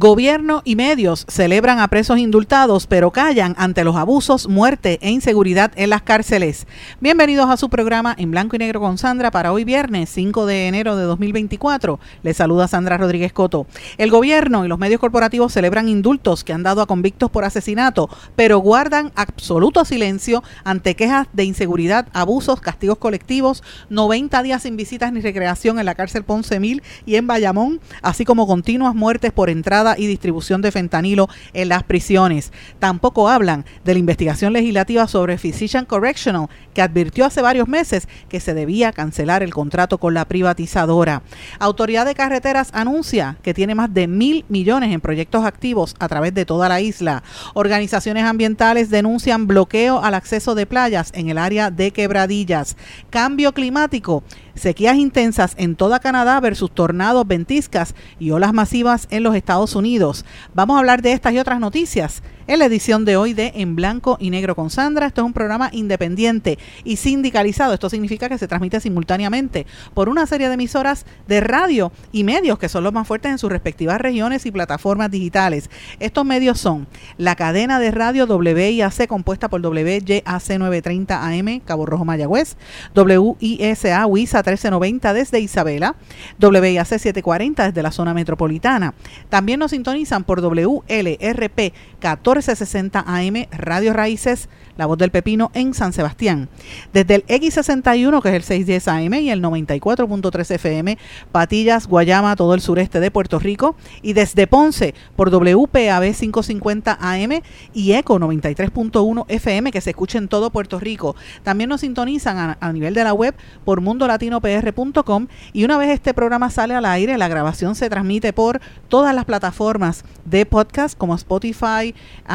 Gobierno y medios celebran a presos indultados, pero callan ante los abusos, muerte e inseguridad en las cárceles. Bienvenidos a su programa en blanco y negro con Sandra para hoy viernes 5 de enero de 2024. Les saluda Sandra Rodríguez Coto. El gobierno y los medios corporativos celebran indultos que han dado a convictos por asesinato, pero guardan absoluto silencio ante quejas de inseguridad, abusos, castigos colectivos, 90 días sin visitas ni recreación en la cárcel Ponce Mil y en Bayamón, así como continuas muertes por entrada y distribución de fentanilo en las prisiones. Tampoco hablan de la investigación legislativa sobre Physician Correctional, que advirtió hace varios meses que se debía cancelar el contrato con la privatizadora. Autoridad de Carreteras anuncia que tiene más de mil millones en proyectos activos a través de toda la isla. Organizaciones ambientales denuncian bloqueo al acceso de playas en el área de quebradillas. Cambio climático sequías intensas en toda Canadá versus tornados, ventiscas y olas masivas en los Estados Unidos. Vamos a hablar de estas y otras noticias en la edición de hoy de En Blanco y Negro con Sandra. Esto es un programa independiente y sindicalizado. Esto significa que se transmite simultáneamente por una serie de emisoras de radio y medios que son los más fuertes en sus respectivas regiones y plataformas digitales. Estos medios son la cadena de radio WIAC compuesta por WYAC 930 AM, Cabo Rojo Mayagüez, WISA WISA 1390 desde Isabela, WIAC 740 desde la zona metropolitana. También nos sintonizan por WLRP 14 1460 AM, Radio Raíces, La Voz del Pepino en San Sebastián. Desde el X61, que es el 610 AM, y el 94.3 FM, Patillas, Guayama, todo el sureste de Puerto Rico. Y desde Ponce, por WPAB 550 AM y ECO 93.1 FM, que se escucha en todo Puerto Rico. También nos sintonizan a, a nivel de la web por mundolatinopr.com. Y una vez este programa sale al aire, la grabación se transmite por todas las plataformas de podcast como Spotify,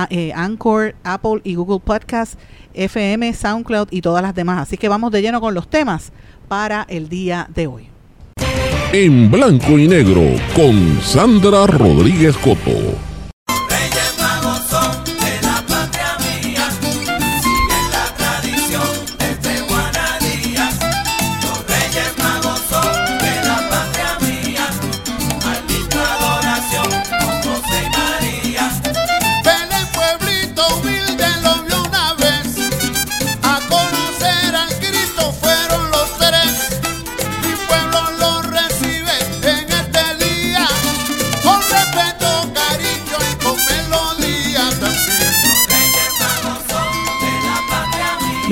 eh, Anchor, Apple y Google Podcast, FM, SoundCloud y todas las demás. Así que vamos de lleno con los temas para el día de hoy. En blanco y negro con Sandra Rodríguez Coto.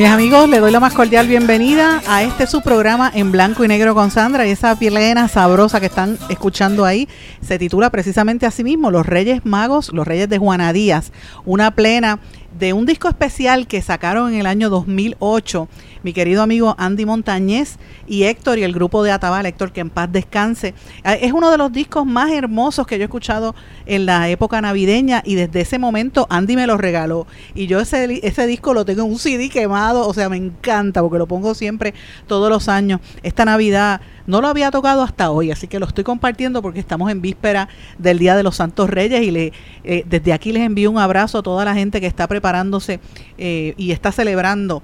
Mis amigos, le doy la más cordial bienvenida a este su programa en blanco y negro con Sandra y esa pilena sabrosa que están escuchando ahí. Se titula precisamente así mismo Los Reyes Magos, los Reyes de Juana Díaz, una plena de un disco especial que sacaron en el año 2008 mi querido amigo Andy Montañez y Héctor y el grupo de Atabal, Héctor, que en paz descanse. Ah, es uno de los discos más hermosos que yo he escuchado en la época navideña y desde ese momento Andy me lo regaló. Y yo ese, ese disco lo tengo en un CD quemado, o sea, me encanta porque lo pongo siempre todos los años. Esta Navidad no lo había tocado hasta hoy, así que lo estoy compartiendo porque estamos en víspera del Día de los Santos Reyes y le, eh, desde aquí les envío un abrazo a toda la gente que está preparándose eh, y está celebrando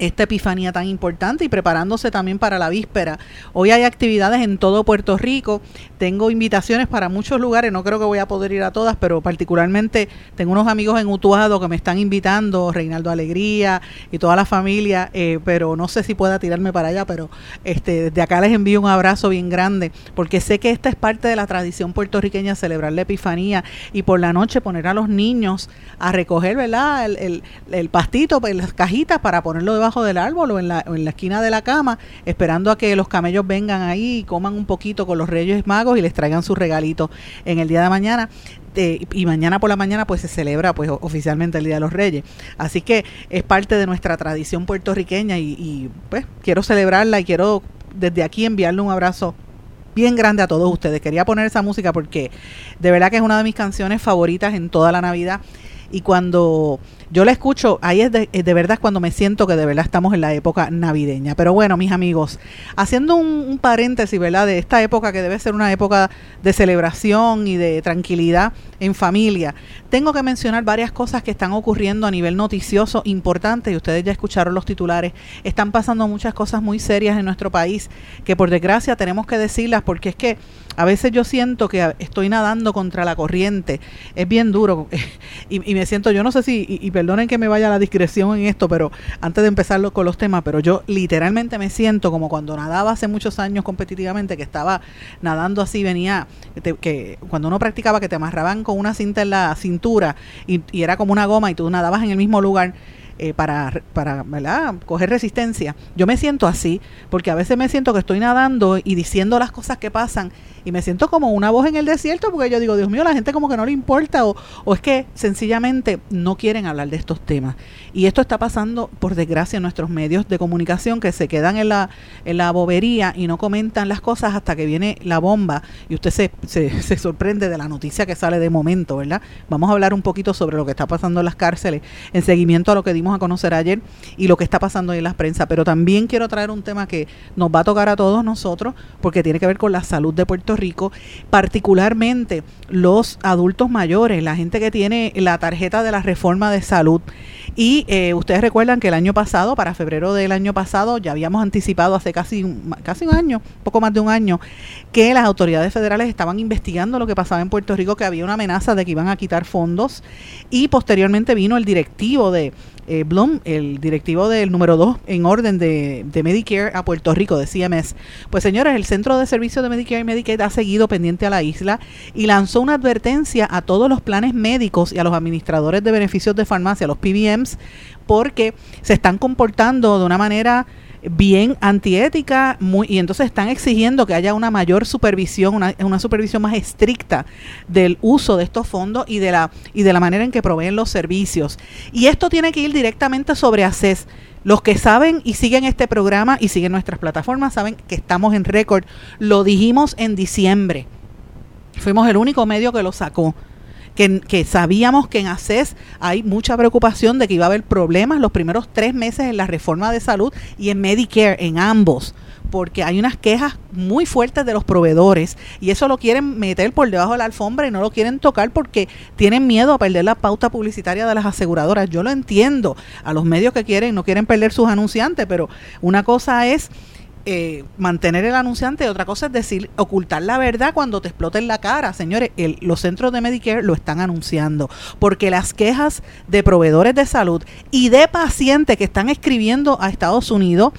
esta epifanía tan importante y preparándose también para la víspera. Hoy hay actividades en todo Puerto Rico, tengo invitaciones para muchos lugares, no creo que voy a poder ir a todas, pero particularmente tengo unos amigos en Utuado que me están invitando, Reinaldo Alegría y toda la familia, eh, pero no sé si pueda tirarme para allá, pero este, desde acá les envío un abrazo bien grande, porque sé que esta es parte de la tradición puertorriqueña, celebrar la epifanía y por la noche poner a los niños a recoger, ¿verdad? El, el, el pastito, pues, las cajitas para ponerlo debajo del árbol o en, la, en la esquina de la cama, esperando a que los camellos vengan ahí y coman un poquito con los reyes magos y les traigan su regalito en el día de mañana. y mañana por la mañana pues se celebra pues oficialmente el Día de los Reyes. Así que es parte de nuestra tradición puertorriqueña y, y pues quiero celebrarla y quiero desde aquí enviarle un abrazo bien grande a todos ustedes. Quería poner esa música porque de verdad que es una de mis canciones favoritas en toda la Navidad Y cuando yo la escucho, ahí es de, de, verdad cuando me siento que de verdad estamos en la época navideña. Pero bueno, mis amigos, haciendo un, un, paréntesis, ¿verdad? De esta época que debe ser una época de celebración y de tranquilidad en familia, tengo que mencionar varias cosas que están ocurriendo a nivel noticioso importante y ustedes ya escucharon los titulares. Están pasando muchas cosas muy serias en nuestro país que por desgracia tenemos que decirlas porque es que a veces yo siento que estoy nadando contra la corriente. Es bien duro. Y, me siento, yo no sé si, y, perdonen que me vaya la discreción en esto, pero antes de empezar con los temas, pero yo literalmente me siento como cuando nadaba hace muchos años competitivamente, que estaba nadando así, venía, que cuando uno practicaba que te amarraban con una cinta en la cintura y, y era como una goma y tú nadabas en el mismo lugar eh, para, para coger resistencia. Yo me siento así, porque a veces me siento que estoy nadando y diciendo las cosas que pasan y me siento como una voz en el desierto porque yo digo, Dios mío, la gente como que no le importa o, o es que sencillamente no quieren hablar de estos temas. Y esto está pasando, por desgracia, en nuestros medios de comunicación que se quedan en la, en la bobería y no comentan las cosas hasta que viene la bomba y usted se, se, se sorprende de la noticia que sale de momento, ¿verdad? Vamos a hablar un poquito sobre lo que está pasando en las cárceles en seguimiento a lo que dimos a conocer ayer y lo que está pasando en la prensa. Pero también quiero traer un tema que nos va a tocar a todos nosotros porque tiene que ver con la salud de Puerto Rico, particularmente los adultos mayores, la gente que tiene la tarjeta de la reforma de salud. Y eh, ustedes recuerdan que el año pasado, para febrero del año pasado, ya habíamos anticipado hace casi, casi un año, poco más de un año, que las autoridades federales estaban investigando lo que pasaba en Puerto Rico, que había una amenaza de que iban a quitar fondos. Y posteriormente vino el directivo de, eh, Blum, el directivo del número 2 en orden de, de, Medicare a Puerto Rico, de CMS. Pues señores, el Centro de Servicios de Medicare y Medicaid ha seguido pendiente a la isla y lanzó una advertencia a todos los planes médicos y a los administradores de beneficios de farmacia, los PBMs, porque se están comportando de una manera bien antiética muy, y entonces están exigiendo que haya una mayor supervisión, una, una, supervisión más estricta del uso de estos fondos y de, la, y de la manera en que proveen los servicios. Y esto tiene que ir directamente sobre ACES. Los que saben y siguen este programa y siguen nuestras plataformas saben que estamos en récord. Lo dijimos en diciembre. Fuimos el único medio que lo sacó que, sabíamos que en ACES hay mucha preocupación de que iba a haber problemas los primeros tres meses en la reforma de salud y en Medicare, en ambos porque hay unas quejas muy fuertes de los proveedores y eso lo quieren meter por debajo de la alfombra y no lo quieren tocar porque tienen miedo a perder la pauta publicitaria de las aseguradoras. Yo lo entiendo, a los medios que quieren no quieren perder sus anunciantes, pero una cosa es eh, mantener el anunciante, otra cosa es decir, ocultar la verdad cuando te explota en la cara. Señores, el, los centros de Medicare lo están anunciando, porque las quejas de proveedores de salud y de pacientes que están escribiendo a Estados Unidos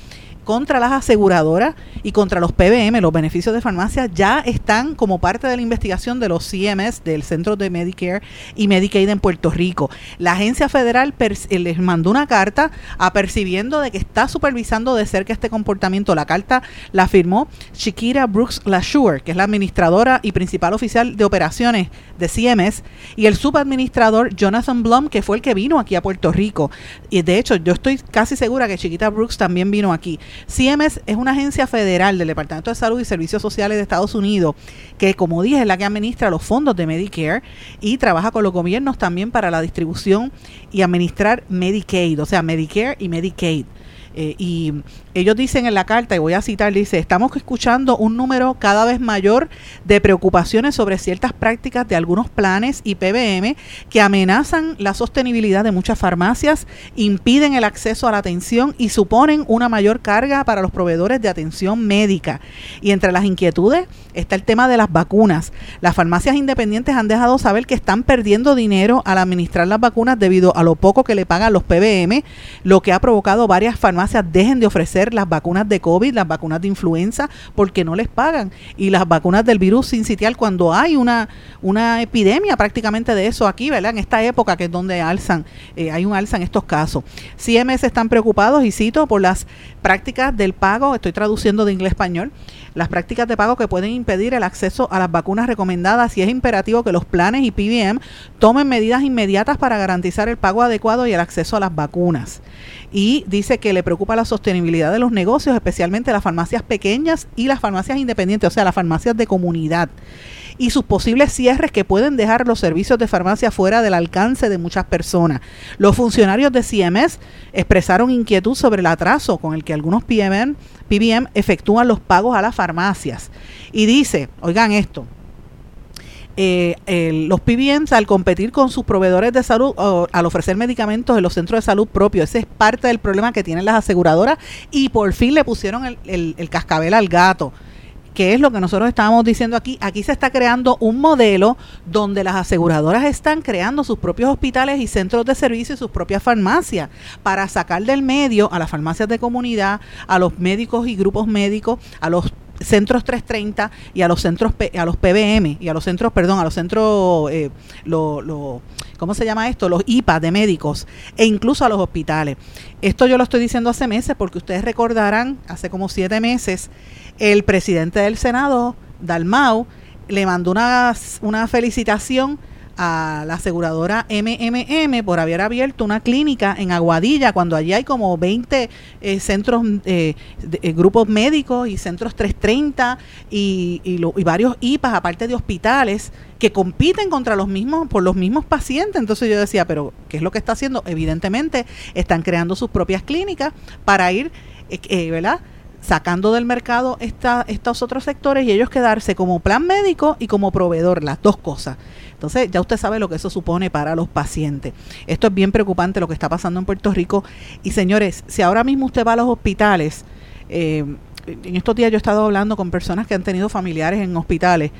contra las aseguradoras y contra los PBM, los beneficios de farmacia, ya están como parte de la investigación de los CMS, del Centro de Medicare y Medicaid en Puerto Rico. La agencia federal eh, les mandó una carta apercibiendo de que está supervisando de cerca este comportamiento. La carta la firmó Shakira Brooks Lashur, que es la administradora y principal oficial de operaciones de CMS, y el subadministrador Jonathan Blum, que fue el que vino aquí a Puerto Rico. Y de hecho, yo estoy casi segura que Chiquita Brooks también vino aquí. CMS es una agencia federal del Departamento de Salud y Servicios Sociales de Estados Unidos que, como dije, es la que administra los fondos de Medicare y trabaja con los gobiernos también para la distribución y administrar Medicaid, o sea, Medicare y Medicaid. Eh, y ellos dicen en la carta, y voy a citar, dice, estamos escuchando un número cada vez mayor de preocupaciones sobre ciertas prácticas de algunos planes y PBM que amenazan la sostenibilidad de muchas farmacias, impiden el acceso a la atención y suponen una mayor carga para los proveedores de atención médica. Y entre las inquietudes está el tema de las vacunas. Las farmacias independientes han dejado saber que están perdiendo dinero al administrar las vacunas debido a lo poco que le pagan los PBM, lo que ha provocado varias farmacias dejen de ofrecer las vacunas de COVID, las vacunas de influenza, porque no les pagan. Y las vacunas del virus sincitial cuando hay una, una epidemia prácticamente de eso aquí, ¿verdad? En esta época que es donde alzan, eh, hay un alza en estos casos. CMS están preocupados, y cito, por las prácticas del pago, estoy traduciendo de inglés español, las prácticas de pago que pueden impedir el acceso a las vacunas recomendadas y es imperativo que los planes y PBM tomen medidas inmediatas para garantizar el pago adecuado y el acceso a las vacunas. Y dice que le preocupa la sostenibilidad de los negocios, especialmente las farmacias pequeñas y las farmacias independientes, o sea, las farmacias de comunidad y sus posibles cierres que pueden dejar los servicios de farmacia fuera del alcance de muchas personas. Los funcionarios de CMS expresaron inquietud sobre el atraso con el que algunos PBM, PBM efectúan los pagos a las farmacias. Y dice, oigan esto, eh, los PBMs al competir con sus proveedores de salud o, al ofrecer medicamentos en los centros de salud propios. Ese es parte del problema que tienen las aseguradoras y por fin le pusieron el, el cascabel al gato que es lo que nosotros estábamos diciendo aquí, aquí se está creando un modelo donde las aseguradoras están creando sus propios hospitales y centros de servicio y sus propias farmacias para sacar del medio a las farmacias de comunidad, a los médicos y grupos médicos, a los centros 330 y a los centros a los PBM y a los centros, perdón, a los centros eh, lo, ¿cómo se llama esto? Los IPA de médicos e incluso a los hospitales. Esto yo lo estoy diciendo hace meses porque ustedes recordarán, hace como siete meses el presidente del Senado, Dalmau, le mandó una, una felicitación a la aseguradora MMM por haber abierto una clínica en Aguadilla, cuando allí hay como 20 eh, centros, eh, eh, grupos médicos y centros 330 y, y, varios IPAs, aparte de hospitales, que compiten contra los mismos, por los mismos pacientes. Entonces yo decía, pero ¿qué es lo que está haciendo? Evidentemente están creando sus propias clínicas para ir, ¿verdad? Sacando del mercado esta, estos otros sectores y ellos quedarse como plan médico y como proveedor, las dos cosas. Entonces ya usted sabe lo que eso supone para los pacientes. Esto es bien preocupante lo que está pasando en Puerto Rico. Y señores, si ahora mismo usted va a los hospitales, eh, en estos días yo he estado hablando con personas que han tenido familiares en hospitales.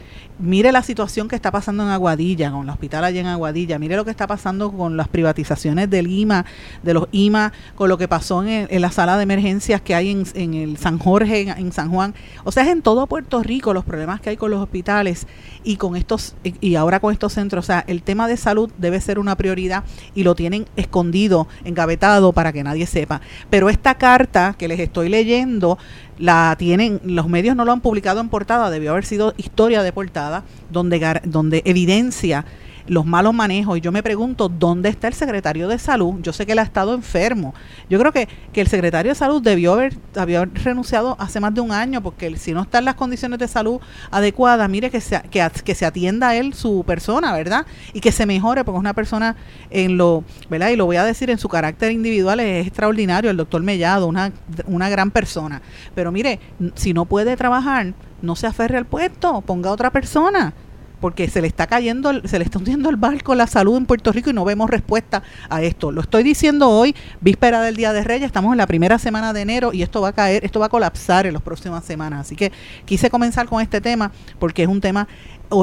Mire la situación que está pasando en Aguadilla, con el hospital allá en Aguadilla. Mire lo que está pasando con las privatizaciones del IMA, de los IMA, con lo que pasó en, la sala de emergencias que hay en, el San Jorge, en, San Juan. O sea, es en todo Puerto Rico los problemas que hay con los hospitales y con estos y ahora con estos centros. O sea, el tema de salud debe ser una prioridad y lo tienen escondido, engavetado para que nadie sepa. Pero esta carta que les estoy leyendo la tienen, los medios no lo han publicado en portada, debió haber sido historia de portada, donde, donde evidencia los malos manejos. Y yo me pregunto, ¿dónde está el secretario de salud? Yo sé que él ha estado enfermo. Yo creo que, que el secretario de salud debió haber, haber renunciado hace más de un año, porque si no están las condiciones de salud adecuadas, mire que se, que, que se atienda a él su persona, ¿verdad? Y que se mejore, porque es una persona en lo, ¿verdad? Y lo voy a decir, en su carácter individual es extraordinario, el doctor Mellado, una, una gran persona. Pero mire, si no puede trabajar, no se aferre al puesto, ponga a otra persona porque se le está cayendo, se le está hundiendo el barco la salud en Puerto Rico y no vemos respuesta a esto. Lo estoy diciendo hoy, víspera del Día de Reyes, estamos en la primera semana de enero y esto va a caer, esto va a colapsar en las próximas semanas. Así que quise comenzar con este tema porque es un tema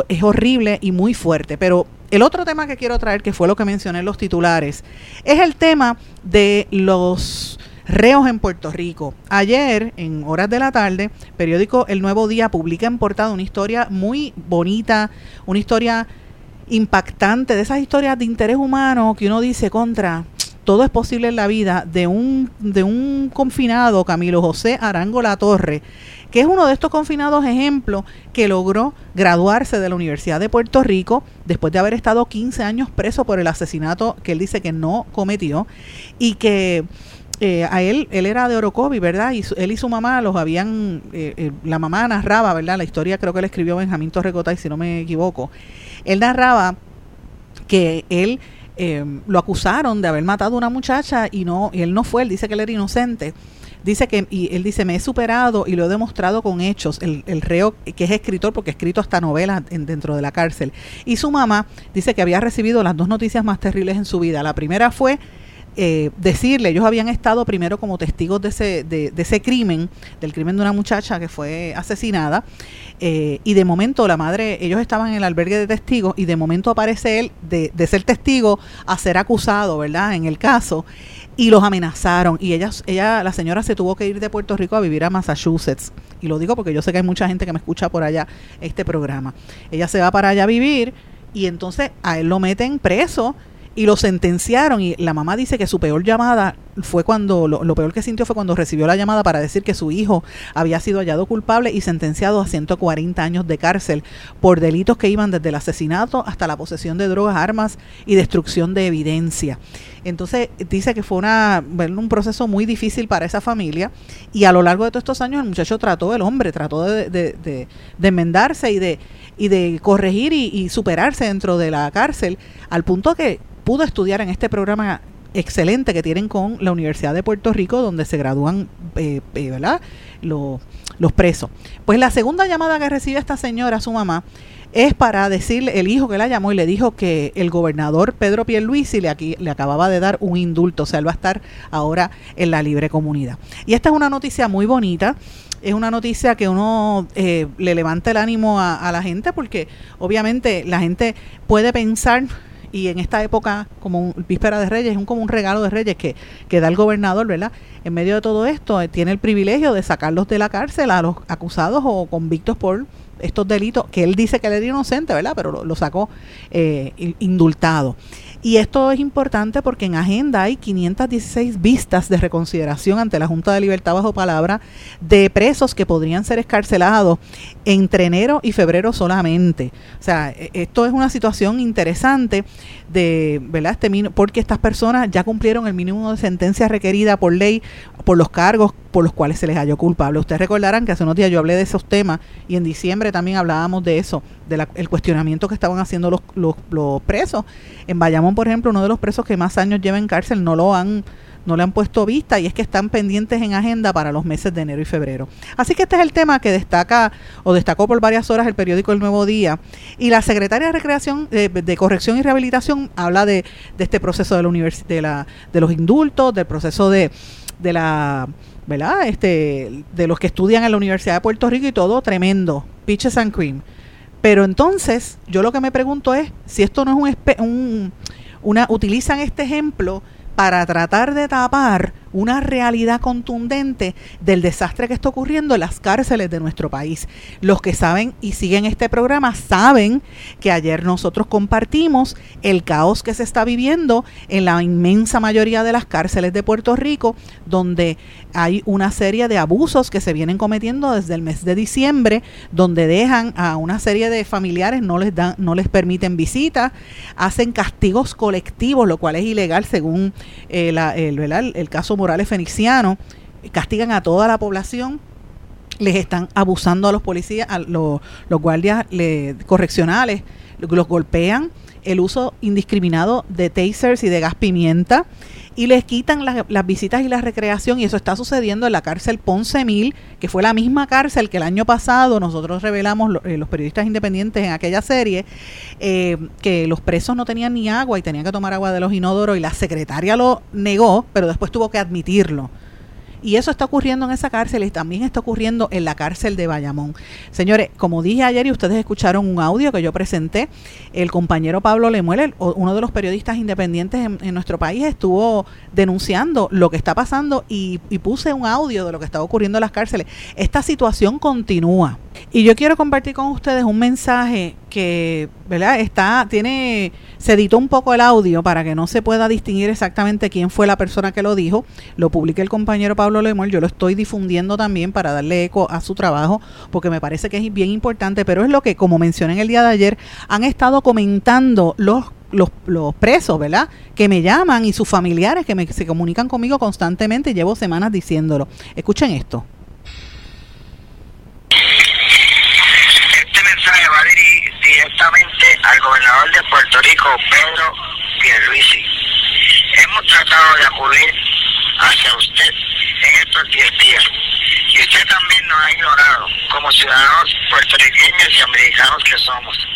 es horrible y muy fuerte, pero el otro tema que quiero traer, que fue lo que mencioné en los titulares, es el tema de los reos en Puerto Rico. Ayer, en horas de la tarde, periódico El Nuevo Día publica en portada una historia muy bonita, una historia impactante, de esas historias de interés humano que uno dice contra. Todo es posible en la vida de un, de un confinado, Camilo José Arango La Torre, que es uno de estos confinados ejemplos que logró graduarse de la Universidad de Puerto Rico después de haber estado 15 años preso por el asesinato que él dice que no cometió y que eh, a él, él era de Orocovi, ¿verdad? Y él y su mamá los habían, eh, eh, la mamá narraba, ¿verdad? La historia creo que le escribió Benjamín Torrecota, y si no me equivoco. Él narraba que él lo acusaron de haber matado a una muchacha y no, y él no fue, él dice que él era inocente. Dice que, y él dice, me he superado y lo he demostrado con hechos. El, el reo, que es escritor, porque ha escrito hasta novelas dentro de la cárcel. Y su mamá dice que había recibido las dos noticias más terribles en su vida. La primera fue eh, decirle, ellos habían estado primero como testigos de ese, de, ese crimen, del crimen de una muchacha que fue asesinada, eh, y de momento la madre, ellos estaban en el albergue de testigos, y de momento aparece él de, de ser testigo a ser acusado, ¿verdad? En el caso, y los amenazaron, y ella, ella, la señora se tuvo que ir de Puerto Rico a vivir a Massachusetts, y lo digo porque yo sé que hay mucha gente que me escucha por allá este programa. Ella se va para allá a vivir, y entonces a él lo meten preso y lo sentenciaron y la mamá dice que su peor llamada fue cuando, lo, peor que sintió fue cuando recibió la llamada para decir que su hijo había sido hallado culpable y sentenciado a 140 años de cárcel por delitos que iban desde el asesinato hasta la posesión de drogas, armas y destrucción de evidencia. Entonces dice que fue una, un proceso muy difícil para esa familia y a lo largo de todos estos años el muchacho trató, el hombre trató de, de, enmendarse y de, y de corregir y superarse dentro de la cárcel al punto que pudo estudiar en este programa excelente que tienen con la Universidad de Puerto Rico, donde se gradúan eh, eh, ¿verdad? Los, los presos. Pues la segunda llamada que recibe esta señora, su mamá, es para decirle, el hijo que la llamó y le dijo que el gobernador Pedro Pierluisi le, aquí, le acababa de dar un indulto, o sea, él va a estar ahora en la libre comunidad. Y esta es una noticia muy bonita, es una noticia que uno eh, le levanta el ánimo a, a la gente porque obviamente la gente puede pensar y en esta época, como un, víspera de Reyes, es un, como un regalo de Reyes que, que da el gobernador, ¿verdad? En medio de todo esto, eh, tiene el privilegio de sacarlos de la cárcel a los acusados o convictos por estos delitos, que él dice que él era inocente, ¿verdad? Pero lo, sacó eh, indultado. Y esto es importante porque en agenda hay 516 vistas de reconsideración ante la Junta de Libertad bajo palabra de presos que podrían ser escarcelados entre enero y febrero solamente. O sea, e, esto es una situación interesante de, ¿verdad? Este, porque estas personas ya cumplieron el mínimo de sentencia requerida por ley por los cargos por los cuales se les halló culpable. Ustedes recordarán que hace unos días yo hablé de esos temas y en diciembre también hablábamos de eso, del cuestionamiento que estaban haciendo los, los, los presos. En Bayamón, por ejemplo, uno de los presos que más años lleva en cárcel no lo han no le han puesto vista y es que están pendientes en agenda para los meses de enero y febrero. Así que este es el tema que destaca o destacó por varias horas el periódico El Nuevo Día y la secretaria de Recreación de, Corrección y Rehabilitación habla de, este proceso de la, de, la de los indultos, del proceso de, de la ¿verdad? Este, de los que estudian en la Universidad de Puerto Rico y todo tremendo, pitches and cream. Pero entonces, yo lo que me pregunto es si esto no es un, un una utilizan este ejemplo para tratar de tapar una realidad contundente del desastre que está ocurriendo en las cárceles de nuestro país. Los que saben y siguen este programa saben que ayer nosotros compartimos el caos que se está viviendo en la inmensa mayoría de las cárceles de Puerto Rico, donde hay una serie de abusos que se vienen cometiendo desde el mes de diciembre, donde dejan a una serie de familiares, no les dan, no les permiten visitas, hacen castigos colectivos, lo cual es ilegal según eh, el, el, el caso Morales Feniciano, castigan a toda la población, les están abusando a los policías, a los, guardias correccionales, los golpean, el uso indiscriminado de tasers y de gas pimienta y les quitan las visitas y la recreación y eso está sucediendo en la cárcel Ponce Mil, que fue la misma cárcel que el año pasado nosotros revelamos eh, los periodistas independientes en aquella serie eh, que los presos no tenían ni agua y tenían que tomar agua de los inodoros y la secretaria lo negó, pero después tuvo que admitirlo. Y eso está ocurriendo en esa cárcel y también está ocurriendo en la cárcel de Bayamón. Señores, como dije ayer y ustedes escucharon un audio que yo presenté, el compañero Pablo Lemuel, uno de los periodistas independientes en, nuestro país, estuvo denunciando lo que está pasando y, y puse un audio de lo que está ocurriendo en las cárceles. Esta situación continúa. Y yo quiero compartir con ustedes un mensaje que, ¿verdad? Está, tiene, se editó un poco el audio para que no se pueda distinguir exactamente quién fue la persona que lo dijo. Lo publica el compañero Pablo Lemuel, yo lo estoy difundiendo también para darle eco a su trabajo, porque me parece que es bien importante, pero es lo que, como mencioné en el día de ayer, han estado comentando los los, los, presos, ¿verdad? Que me llaman y sus familiares que me, se comunican conmigo constantemente, llevo semanas diciéndolo. Escuchen esto. Al gobernador de Puerto Rico, Pedro Pierluisi. Hemos tratado de acudir hacia usted en estos 10 días y usted también nos ha ignorado como ciudadanos puertorriqueños y americanos que somos.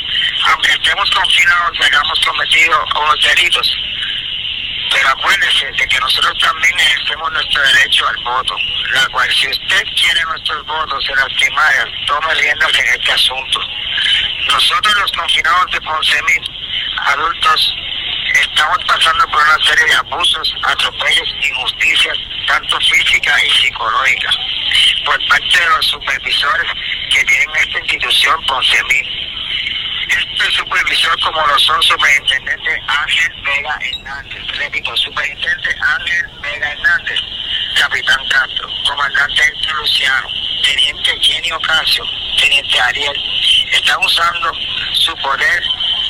Aunque estemos confinados y hayamos cometido unos delitos, pero acuérdese de que nosotros también ejercemos nuestro derecho al voto, la cual si usted quiere nuestros votos se lastimar, tome riendas en este asunto. Nosotros los confinados de Ponce adultos, estamos pasando por una serie de abusos, atropellos, injusticias, tanto física y psicológica, por parte de los supervisores que tienen esta institución tanto el supervisor como lo son superintendente Ángel Vega Hernández. Repito, superintendente Ángel Vega Hernández, capitán Castro, comandante Luciano, teniente Jenny Ocasio, teniente Ariel, están usando su poder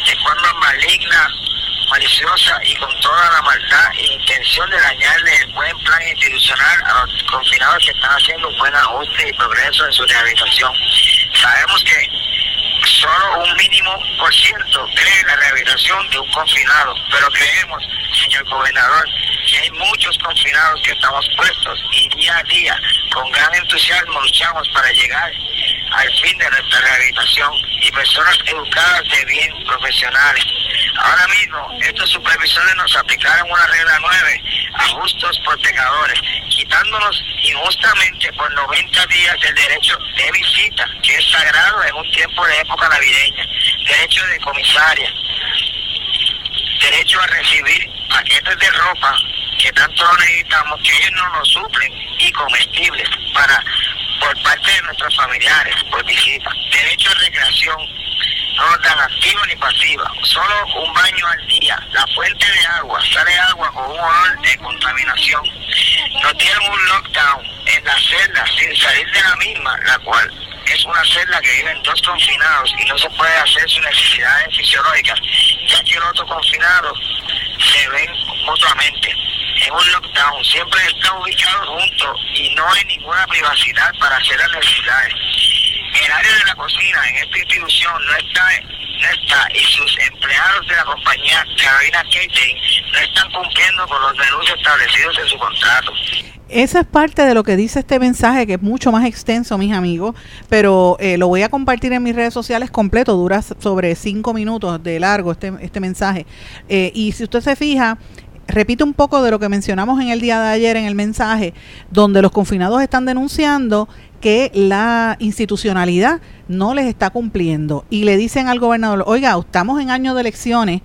de forma maligna, maliciosa y con toda la maldad e intención de dañarle el buen plan institucional a los confinados que están haciendo un buen ajuste y progreso en su rehabilitación. Sabemos que solo un mínimo por ciento cree la rehabilitación de un confinado, pero creemos, señor gobernador, que hay muchos confinados que estamos puestos y día a día con gran entusiasmo luchamos para llegar al fin de nuestra rehabilitación y personas educadas de bien, profesionales. Ahora mismo, estos supervisores nos aplicaron una regla nueve a justos por pecadores, quitándonos injustamente por 90 días el derecho de visita, que es sagrado en un tiempo de época navideña, derecho de comisaria, derecho a recibir paquetes de ropa que tanto necesitamos, que ellos no nos suplen, y comestibles para por parte de nuestros familiares, por visita. Derecho a recreación, no tan activa ni pasiva, solo un baño al día. La fuente de agua, sale agua con un olor de contaminación. No tienen un lockdown en la celda sin salir de la misma, la cual es una celda que viven dos confinados y no se puede hacer sus necesidades fisiológicas, ya que el otro confinado se ven mutuamente. En un lockdown siempre están ubicados juntos y no hay ninguna privacidad para hacer las necesidades. El área de la cocina en esta institución no está, no está y sus empleados de la compañía Carolina Catering no están cumpliendo con los menús establecidos en su contrato. Esa es parte de lo que dice este mensaje, que es mucho más extenso, mis amigos, pero eh, lo voy a compartir en mis redes sociales completo, dura sobre cinco minutos de largo este, este mensaje. Eh, y si usted se fija, repite un poco de lo que mencionamos en el día de ayer en el mensaje, donde los confinados están denunciando que la institucionalidad no les está cumpliendo. Y le dicen al gobernador, oiga, estamos en año de elecciones,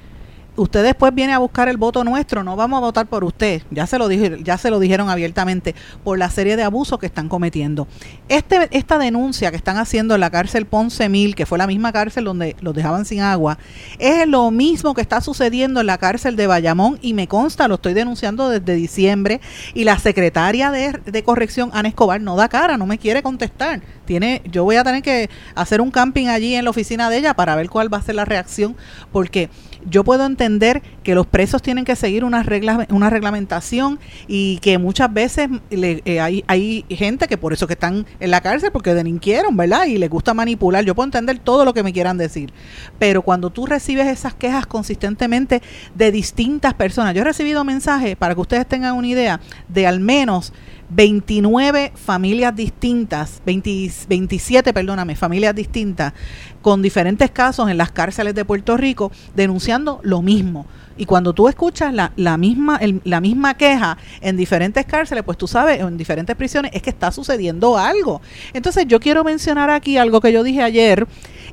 usted después viene a buscar el voto nuestro, no vamos a votar por usted, ya se lo ya se lo dijeron abiertamente por la serie de abusos que están cometiendo. Este esta denuncia que están haciendo en la cárcel Ponce Mil, que fue la misma cárcel donde los dejaban sin agua, es lo mismo que está sucediendo en la cárcel de Bayamón y me consta, lo estoy denunciando desde diciembre y la secretaria de, de corrección Ana Escobar no da cara, no me quiere contestar. Tiene yo voy a tener que hacer un camping allí en la oficina de ella para ver cuál va a ser la reacción porque yo puedo entender que los presos tienen que seguir una regla, una reglamentación y que muchas veces eh, hay, hay gente que por eso que están en la cárcel porque delinquieron, ¿verdad? Y les gusta manipular. Yo puedo entender todo lo que me quieran decir. Pero cuando tú recibes esas quejas consistentemente de distintas personas, yo he recibido mensajes, para que ustedes tengan una idea, de al menos 29 familias distintas, 27, perdóname, familias distintas, con diferentes casos en las cárceles de Puerto Rico, denunciando lo mismo. Y cuando tú escuchas la misma, la misma queja en diferentes cárceles, pues tú sabes, en diferentes prisiones, es que está sucediendo algo. Entonces yo quiero mencionar aquí algo que yo dije ayer,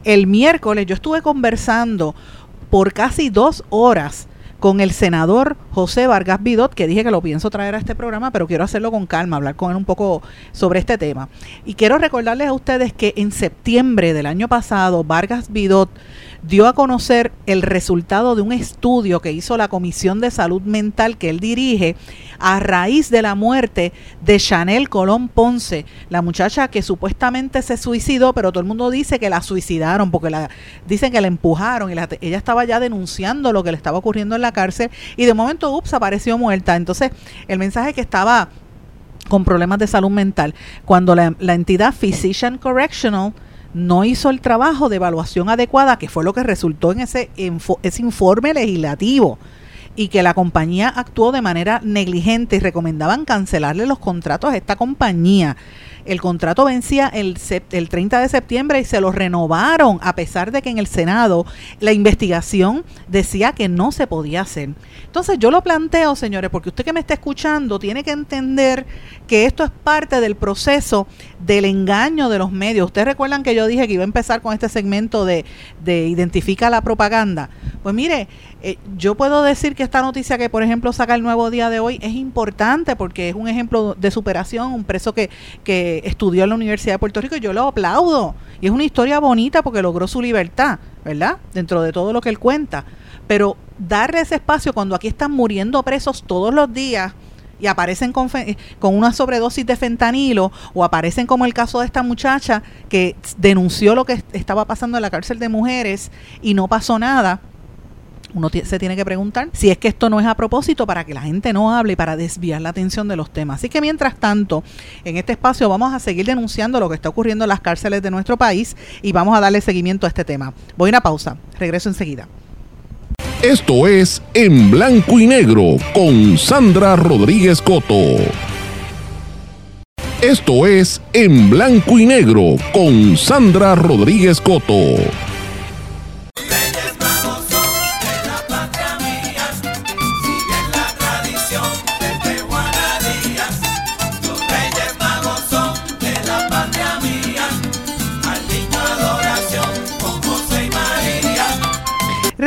el miércoles, yo estuve conversando por casi dos horas con el senador José Vargas Vidot, que dije que lo pienso traer a este programa, pero quiero hacerlo con calma, hablar con él un poco sobre este tema. Y quiero recordarles a ustedes que en septiembre del año pasado, Vargas Vidot dio a conocer el resultado de un estudio que hizo la Comisión de Salud Mental que él dirige a raíz de la muerte de Chanel Colón Ponce, la muchacha que supuestamente se suicidó, pero todo el mundo dice que la suicidaron porque la dicen que la empujaron y ella estaba ya denunciando lo que le estaba ocurriendo en la cárcel y de momento, ups, apareció muerta. Entonces, el mensaje que estaba con problemas de salud mental, cuando la, la entidad Physician Correctional no hizo el trabajo de evaluación adecuada, que fue lo que resultó en ese, ese informe legislativo, y que la compañía actuó de manera negligente y recomendaban cancelarle los contratos a esta compañía. El contrato vencía el, el 30 de septiembre y se lo renovaron a pesar de que en el Senado la investigación decía que no se podía hacer. Entonces yo lo planteo, señores, porque usted que me está escuchando tiene que entender que esto es parte del proceso del engaño de los medios. Ustedes recuerdan que yo dije que iba a empezar con este segmento de, de identifica la propaganda. Pues mire, eh, yo puedo decir que esta noticia que, por ejemplo, saca el nuevo día de hoy es importante porque es un ejemplo de superación, un preso que, que estudió en la Universidad de Puerto Rico y yo lo aplaudo. Y es una historia bonita porque logró su libertad. ¿verdad? Dentro de todo lo que él cuenta. Pero darle ese espacio cuando aquí están muriendo presos todos los días y aparecen con, con, una sobredosis de fentanilo o aparecen como el caso de esta muchacha que denunció lo que estaba pasando en la cárcel de mujeres y no pasó nada. Uno se tiene que preguntar si es que esto no es a propósito para que la gente no hable y para desviar la atención de los temas. Así que mientras tanto, en este espacio vamos a seguir denunciando lo que está ocurriendo en las cárceles de nuestro país y vamos a darle seguimiento a este tema. Voy a una pausa, regreso enseguida. Esto es En Blanco y Negro con Sandra Rodríguez Coto. Esto es En Blanco y Negro con Sandra Rodríguez Coto.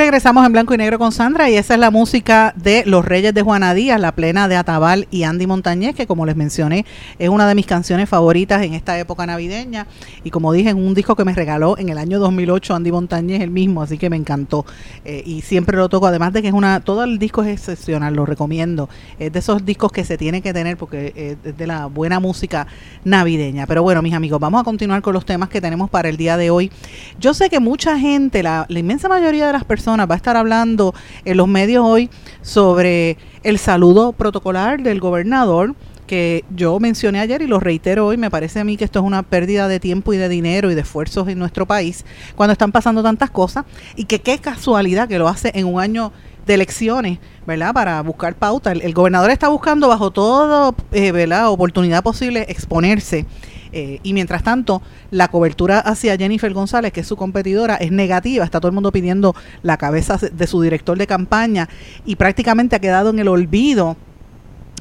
Regresamos en blanco y negro con Sandra y esa es la música de Los Reyes de Juana Díaz, la plena de Atabal y Andy Montañez, que como les mencioné es una de mis canciones favoritas en esta época navideña y como dije en un disco que me regaló en el año 2008 Andy Montañez el mismo, así que me encantó eh, y siempre lo toco, además de que es una, todo el disco es excepcional, lo recomiendo, es de esos discos que se tiene que tener porque es de la buena música navideña. Pero bueno, mis amigos, vamos a continuar con los temas que tenemos para el día de hoy. Yo sé que mucha gente, la inmensa mayoría de las personas va a estar hablando en los medios hoy sobre el saludo protocolar del gobernador que yo mencioné ayer y lo reitero hoy, me parece a mí que esto es una pérdida de tiempo y de dinero y de esfuerzos en nuestro país cuando están pasando tantas cosas y que qué casualidad que lo hace en un año de elecciones, ¿verdad? Para buscar pauta. El, gobernador está buscando bajo toda eh, oportunidad posible exponerse eh, y mientras tanto, la cobertura hacia Jennifer González, que es su competidora, es negativa. Está todo el mundo pidiendo la cabeza de su director de campaña y prácticamente ha quedado en el olvido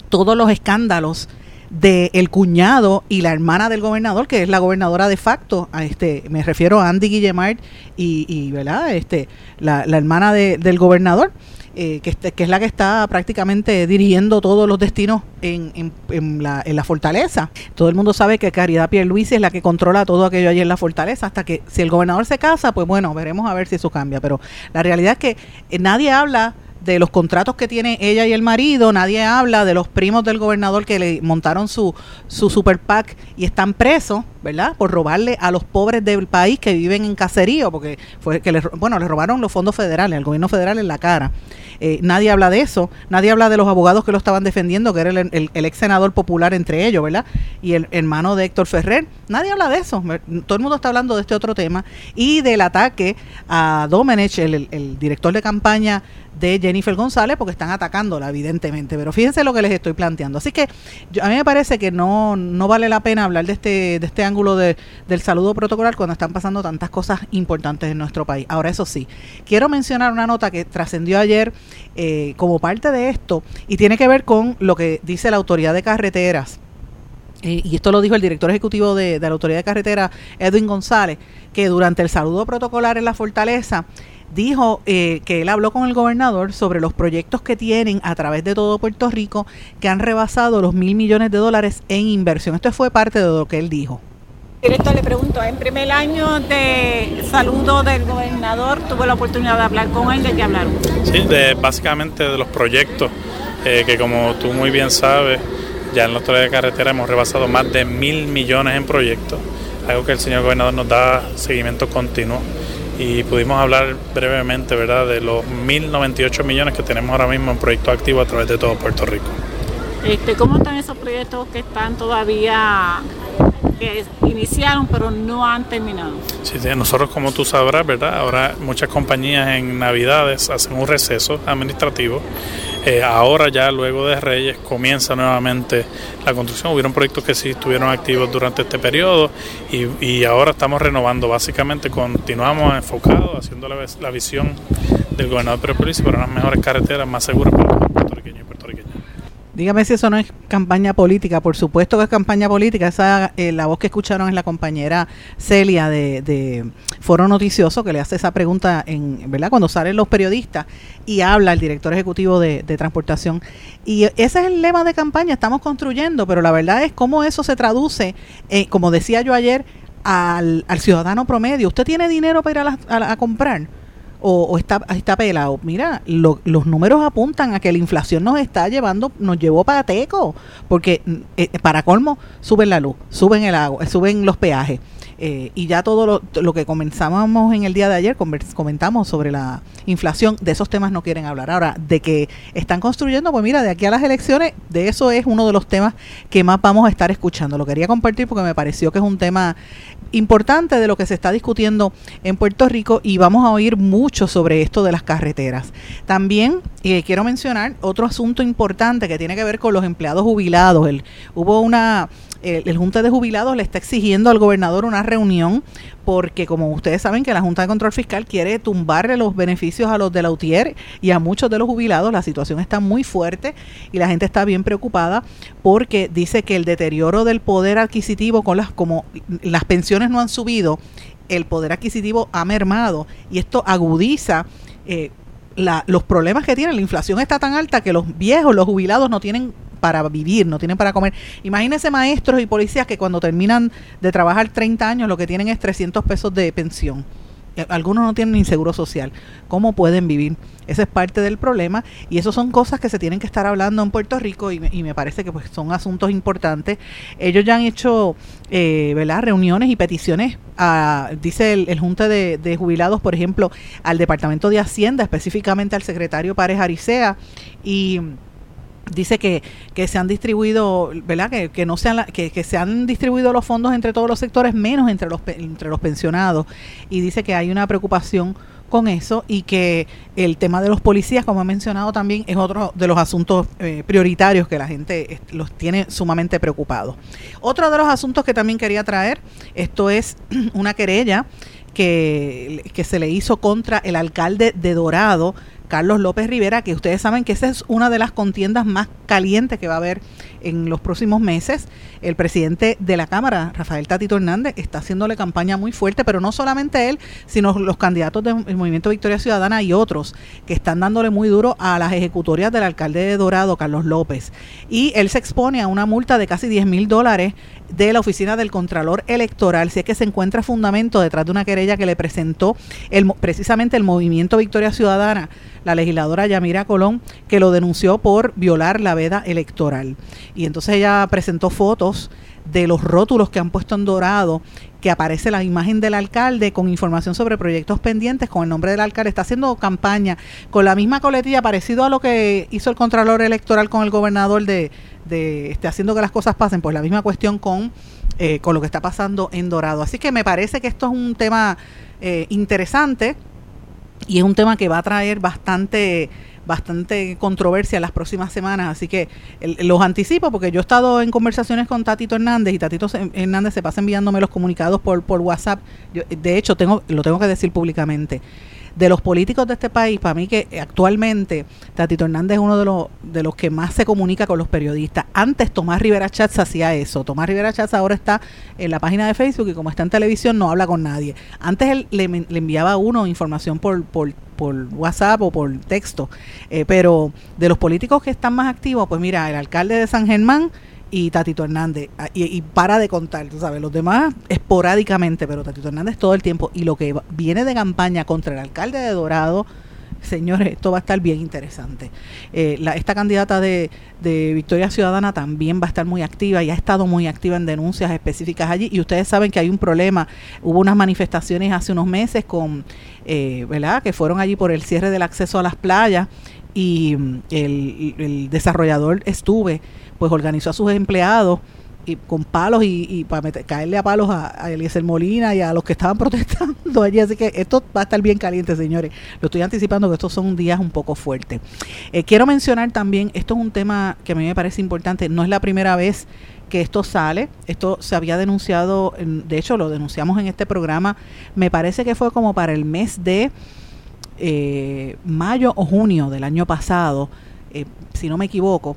todos los escándalos del el cuñado y la hermana del gobernador, que es la gobernadora de facto, a este, me refiero a Andy Guillemard y, y ¿verdad? Este, la, la hermana del gobernador. Eh, que, este, que, es la que está prácticamente dirigiendo todos los destinos en, en, la, en, la, fortaleza. Todo el mundo sabe que Caridad Pierluisi es la que controla todo aquello allí en la fortaleza, hasta que si el gobernador se casa, pues bueno, veremos a ver si eso cambia. Pero la realidad es que eh, nadie habla de los contratos que tiene ella y el marido, nadie habla de los primos del gobernador que le montaron su, su super PAC y están presos, ¿verdad? Por robarle a los pobres del país que viven en caserío, porque fue que le, bueno, le robaron los fondos federales, al gobierno federal en la cara. Eh, nadie habla de eso, nadie habla de los abogados que lo estaban defendiendo, que era el, ex senador popular entre ellos, ¿verdad? Y el hermano de Héctor Ferrer, nadie habla de eso, todo el mundo está hablando de este otro tema y del ataque a Domenech, el, el director de campaña de Jennifer González porque están atacándola evidentemente, pero fíjense lo que les estoy planteando. Así que a mí me parece que no, no vale la pena hablar de este, de este ángulo de, del saludo protocolar cuando están pasando tantas cosas importantes en nuestro país. Ahora, eso sí, quiero mencionar una nota que trascendió ayer eh, como parte de esto y tiene que ver con lo que dice la autoridad de carreteras. Y esto lo dijo el director ejecutivo de, de la Autoridad de Carretera, Edwin González, que durante el saludo protocolar en la fortaleza, dijo eh, que él habló con el gobernador sobre los proyectos que tienen a través de todo Puerto Rico que han rebasado los mil millones de dólares en inversión. Esto fue parte de lo que él dijo. Director, le pregunto, en primer año de saludo del gobernador, tuve la oportunidad de hablar con él, ¿de qué hablaron? Sí, de, básicamente de los proyectos, eh, que como tú muy bien sabes, ya en la autoridad de carretera hemos rebasado más de mil millones en proyectos, algo que el señor gobernador nos da seguimiento continuo y pudimos hablar brevemente ¿verdad? de los 1.098 millones que tenemos ahora mismo en proyectos activos a través de todo Puerto Rico. Este, ¿Cómo están esos proyectos que están todavía, que iniciaron pero no han terminado? Sí, nosotros como tú sabrás, ¿verdad? Ahora muchas compañías en Navidades hacen un receso administrativo eh, ahora ya luego de Reyes comienza nuevamente la construcción. Hubieron proyectos que sí estuvieron activos durante este periodo y, ahora estamos renovando. Básicamente continuamos enfocados, haciendo la, visión del gobernador Pedro para unas mejores carreteras más seguras para los puertorriqueños y puertorriqueñas. Dígame si eso no es campaña política. Por supuesto que es campaña política. Esa, eh, la voz que escucharon es la compañera Celia de, Foro Noticioso que le hace esa pregunta en, ¿verdad? Cuando salen los periodistas y habla el director ejecutivo de, transportación. Y ese es el lema de campaña. Estamos construyendo, pero la verdad es cómo eso se traduce, eh, como decía yo ayer, al, al ciudadano promedio. ¿Usted tiene dinero para ir a, comprar? O, está, está pelado. Mira, los números apuntan a que la inflación nos está llevando, nos llevó para teco, porque eh, para colmo suben la luz, suben el agua, suben los peajes. Eh, y ya todo lo, que comenzábamos en el día de ayer, comentamos sobre la inflación, de esos temas no quieren hablar. Ahora, de que están construyendo, pues mira, de aquí a las elecciones, de eso es uno de los temas que más vamos a estar escuchando. Lo quería compartir porque me pareció que es un tema importante de lo que se está discutiendo en Puerto Rico y vamos a oír mucho sobre esto de las carreteras. También eh, quiero mencionar otro asunto importante que tiene que ver con los empleados jubilados. Hubo una el, Junta de Jubilados le está exigiendo al gobernador una reunión porque como ustedes saben que la Junta de Control Fiscal quiere tumbarle los beneficios a los de la UTIER y a muchos de los jubilados, la situación está muy fuerte y la gente está bien preocupada porque dice que el deterioro del poder adquisitivo con las como las pensiones no han subido, el poder adquisitivo ha mermado y esto agudiza eh, los problemas que tiene. La inflación está tan alta que los viejos, los jubilados no tienen para vivir, no tienen para comer. Imagínense maestros y policías que cuando terminan de trabajar 30 años lo que tienen es 300 pesos de pensión. Algunos no tienen ni seguro social. ¿Cómo pueden vivir? Ese es parte del problema y eso son cosas que se tienen que estar hablando en Puerto Rico y me, parece que pues son asuntos importantes. Ellos ya han hecho eh, ¿verdad? reuniones y peticiones, a, dice el, el Junta de, de, Jubilados, por ejemplo, al Departamento de Hacienda, específicamente al secretario Párez Aricea y dice que, que se han distribuido, ¿verdad? Que, que no sean que, que, se han distribuido los fondos entre todos los sectores, menos entre los, entre los pensionados. Y dice que hay una preocupación con eso y que el tema de los policías, como he mencionado también, es otro de los asuntos eh, prioritarios que la gente los tiene sumamente preocupados. Otro de los asuntos que también quería traer, esto es una querella que, que se le hizo contra el alcalde de Dorado, Carlos López Rivera, que ustedes saben que esa es una de las contiendas más calientes que va a haber en los próximos meses. El presidente de la Cámara, Rafael Tatito Hernández, está haciéndole campaña muy fuerte, pero no solamente él, sino los candidatos del Movimiento Victoria Ciudadana y otros que están dándole muy duro a las ejecutorias del alcalde de Dorado, Carlos López. Y él se expone a una multa de casi 10 mil dólares de la Oficina del Contralor Electoral, si es que se encuentra fundamento detrás de una querella que le presentó el, precisamente el Movimiento Victoria Ciudadana, la legisladora Yamira Colón, que lo denunció por violar la veda electoral. Y entonces ella presentó fotos de los rótulos que han puesto en dorado, que aparece la imagen del alcalde con información sobre proyectos pendientes con el nombre del alcalde. Está haciendo campaña con la misma coletilla, parecido a lo que hizo el Contralor Electoral con el gobernador de, de este, haciendo que las cosas pasen, pues la misma cuestión con, eh, con lo que está pasando en Dorado. Así que me parece que esto es un tema eh, interesante y es un tema que va a traer bastante bastante controversia las próximas semanas, así que los anticipo porque yo he estado en conversaciones con Tatito Hernández y Tatito Hernández se pasa enviándome los comunicados por, por WhatsApp. de hecho, tengo lo tengo que decir públicamente de los políticos de este país, para mí que actualmente Tatito Hernández es uno de los, de los que más se comunica con los periodistas. Antes Tomás Rivera Chats hacía eso. Tomás Rivera Chats ahora está en la página de Facebook y como está en televisión no habla con nadie. Antes él le, enviaba a uno información por, por, por WhatsApp o por texto. Eh, pero de los políticos que están más activos, pues mira, el alcalde de San Germán y Tatito Hernández. Ah, y, para de contar, tú sabes, los demás esporádicamente, pero Tatito Hernández todo el tiempo. Y lo que viene de campaña contra el alcalde de Dorado, señores, esto va a estar bien interesante. Eh, esta candidata de, de, Victoria Ciudadana también va a estar muy activa y ha estado muy activa en denuncias específicas allí. Y ustedes saben que hay un problema. Hubo unas manifestaciones hace unos meses con, eh, ¿verdad?, que fueron allí por el cierre del acceso a las playas y mm, el, el desarrollador estuve pues organizó a sus empleados y con palos y, para caerle a palos a, Eliezer Molina y a los que estaban protestando allí. Así que esto va a estar bien caliente, señores. Lo estoy anticipando que estos son días un poco fuertes. Eh, quiero mencionar también, esto es un tema que a mí me parece importante, no es la primera vez que esto sale, esto se había denunciado, de hecho lo denunciamos en este programa, me parece que fue como para el mes de eh, mayo o junio del año pasado, eh, si no me equivoco,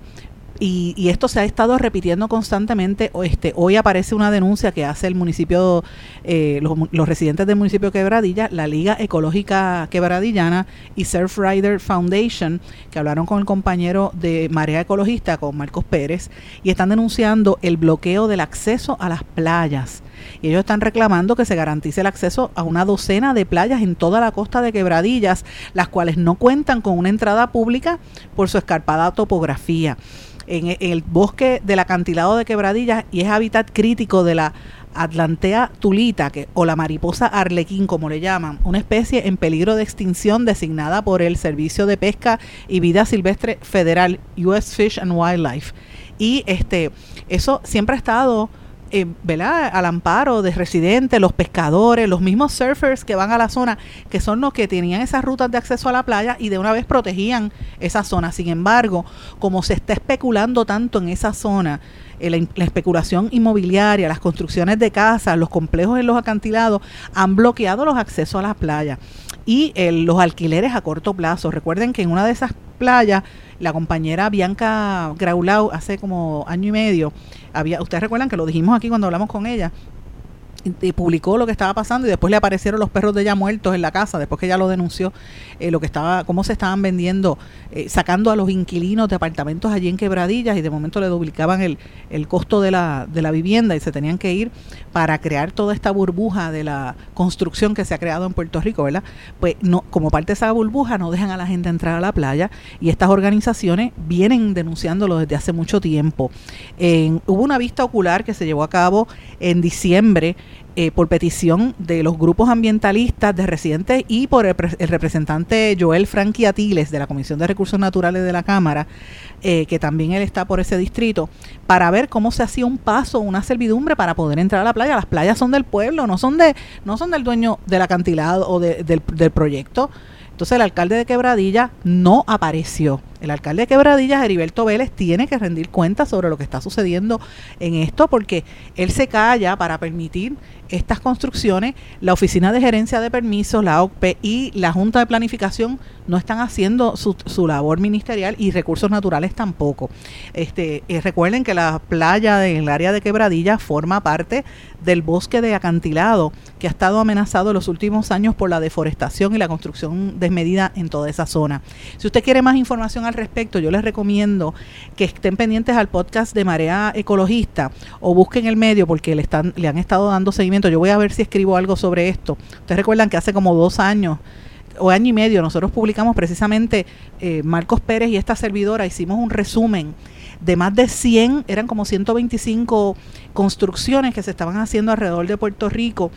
y, esto se ha estado repitiendo constantemente. Este, hoy aparece una denuncia que hace el municipio, eh, los, residentes del municipio Quebradilla, la Liga Ecológica Quebradillana y Surf Rider Foundation, que hablaron con el compañero de Marea Ecologista, con Marcos Pérez, y están denunciando el bloqueo del acceso a las playas y ellos están reclamando que se garantice el acceso a una docena de playas en toda la costa de Quebradillas, las cuales no cuentan con una entrada pública por su escarpada topografía. En el bosque del acantilado de Quebradillas y es hábitat crítico de la Atlantea tulita, que, o la mariposa arlequín, como le llaman, una especie en peligro de extinción designada por el Servicio de Pesca y Vida Silvestre Federal, US Fish and Wildlife. Y este, eso siempre ha estado eh, ¿verdad? al amparo de residentes, los pescadores, los mismos surfers que van a la zona, que son los que tenían esas rutas de acceso a la playa y de una vez protegían esa zona. Sin embargo, como se está especulando tanto en esa zona, eh, la, especulación inmobiliaria, las construcciones de casas, los complejos en los acantilados, han bloqueado los accesos a la playa y eh, los alquileres a corto plazo. Recuerden que en una de esas playas, la compañera Bianca Graulau, hace como año y medio, había, ustedes recuerdan que lo dijimos aquí cuando hablamos con ella, y publicó lo que estaba pasando y después le aparecieron los perros de ella muertos en la casa después que ella lo denunció eh, lo que estaba cómo se estaban vendiendo eh, sacando a los inquilinos de apartamentos allí en Quebradillas y de momento le duplicaban el, el costo de la, de la vivienda y se tenían que ir para crear toda esta burbuja de la construcción que se ha creado en Puerto Rico verdad pues no como parte de esa burbuja no dejan a la gente entrar a la playa y estas organizaciones vienen denunciándolo desde hace mucho tiempo. Hubo una vista ocular que se llevó a cabo en diciembre eh, por petición de los grupos ambientalistas de residentes y por el, representante Joel Franqui Atiles de la Comisión de Recursos Naturales de la Cámara, eh, que también él está por ese distrito, para ver cómo se hacía un paso, una servidumbre para poder entrar a la playa. Las playas son del pueblo, no son de, no son del dueño del acantilado o del, del proyecto. Entonces el alcalde de Quebradilla no apareció. El alcalde de Quebradillas, Heriberto Vélez, tiene que rendir cuentas sobre lo que está sucediendo en esto porque él se calla para permitir estas construcciones. La Oficina de Gerencia de Permisos, la OCPE y la Junta de Planificación no están haciendo su, labor ministerial y recursos naturales tampoco. Este, eh, recuerden que la playa del área de Quebradillas forma parte del bosque de acantilado que ha estado amenazado en los últimos años por la deforestación y la construcción desmedida en toda esa zona. Si usted quiere más información al respecto, yo les recomiendo que estén pendientes al podcast de Marea Ecologista o busquen el medio porque le, están, le han estado dando seguimiento. Yo voy a ver si escribo algo sobre esto. Ustedes recuerdan que hace como dos años o año y medio nosotros publicamos precisamente eh, Marcos Pérez y esta servidora hicimos un resumen de más de 100, eran como 125 construcciones que se estaban haciendo alrededor de Puerto Rico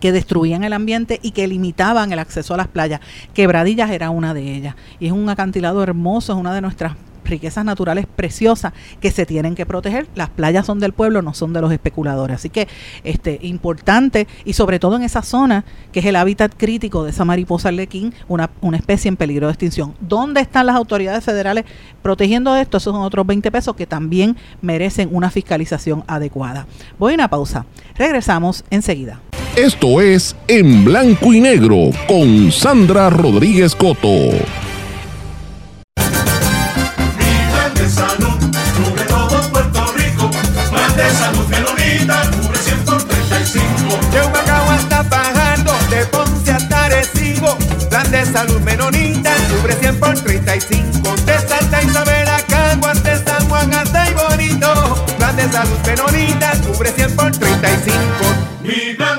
que destruían el ambiente y que limitaban el acceso a las playas. Quebradillas era una de ellas. Y es un acantilado hermoso, es una de nuestras riquezas naturales preciosas que se tienen que proteger. Las playas son del pueblo, no son de los especuladores. Así que este importante y sobre todo en esa zona que es el hábitat crítico de esa mariposa arlequín, una, una especie en peligro de extinción. ¿Dónde están las autoridades federales protegiendo esto? Esos son otros 20 pesos que también merecen una fiscalización adecuada. Voy a una pausa. Regresamos enseguida. Esto es En Blanco y Negro con Sandra Rodríguez Coto. Mi plan de salud cubre todo Puerto Rico. Plan de salud que cubre 135. De Humacao hasta Fajardo, de Ponce hasta Recibo. Plan de salud menonita cubre 100 por 35. De Santa Isabel a Caguas, de San Juan hasta y Bonito. Plan de salud menonita cubre 100 por 35. Mi plan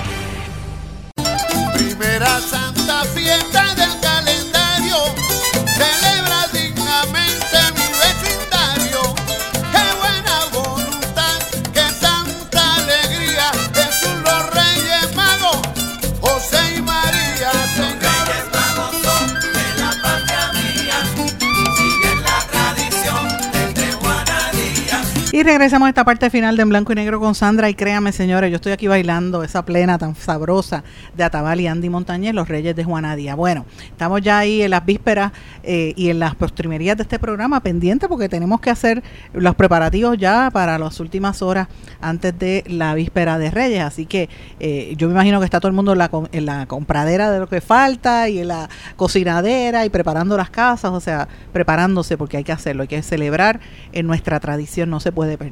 Regresamos a esta parte final de En Blanco y Negro con Sandra. Y créame, señores, yo estoy aquí bailando esa plena tan sabrosa de Atabal y Andy Montañez, los reyes de Juana Díaz. Bueno, estamos ya ahí en las vísperas eh, y en las postrimerías de este programa pendiente porque tenemos que hacer los preparativos ya para las últimas horas antes de la víspera de Reyes. Así que eh, yo me imagino que está todo el mundo en la, en la compradera de lo que falta y en la cocinadera y preparando las casas, o sea, preparándose porque hay que hacerlo, hay que celebrar en nuestra tradición, no se puede perder.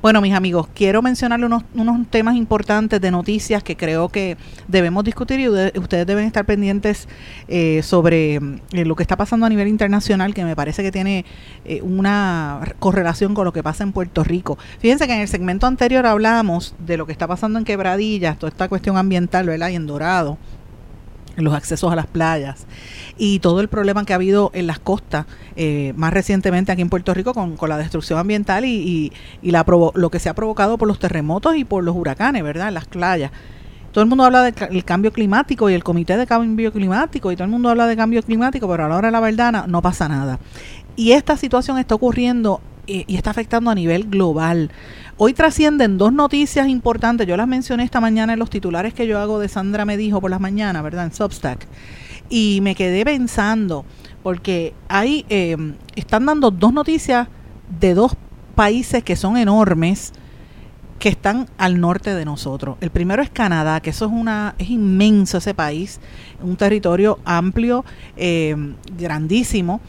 Bueno, mis amigos, quiero mencionarle unos, unos temas importantes de noticias que creo que debemos discutir y ustedes deben estar pendientes eh, sobre eh, lo que está pasando a nivel internacional, que me parece que tiene eh, una correlación con lo que pasa en Puerto Rico. Fíjense que en el segmento anterior hablamos de lo que está pasando en Quebradillas, toda esta cuestión ambiental, ¿verdad? Y en Dorado los accesos a las playas y todo el problema que ha habido en las costas, eh, más recientemente aquí en Puerto Rico con, con la destrucción ambiental y, y, y la lo que se ha provocado por los terremotos y por los huracanes, ¿verdad? En las playas. Todo el mundo habla del ca- el cambio climático y el comité de cambio climático y todo el mundo habla de cambio climático, pero a la hora de la verdad no, no pasa nada. Y esta situación está ocurriendo eh, y está afectando a nivel global. Hoy trascienden dos noticias importantes. Yo las mencioné esta mañana en los titulares que yo hago de Sandra me dijo por las mañanas, ¿verdad? En Substack. Y me quedé pensando, porque ahí eh, están dando dos noticias de dos países que son enormes que están al norte de nosotros. El primero es Canadá, que eso es una es inmenso ese país, un territorio amplio, eh, grandísimo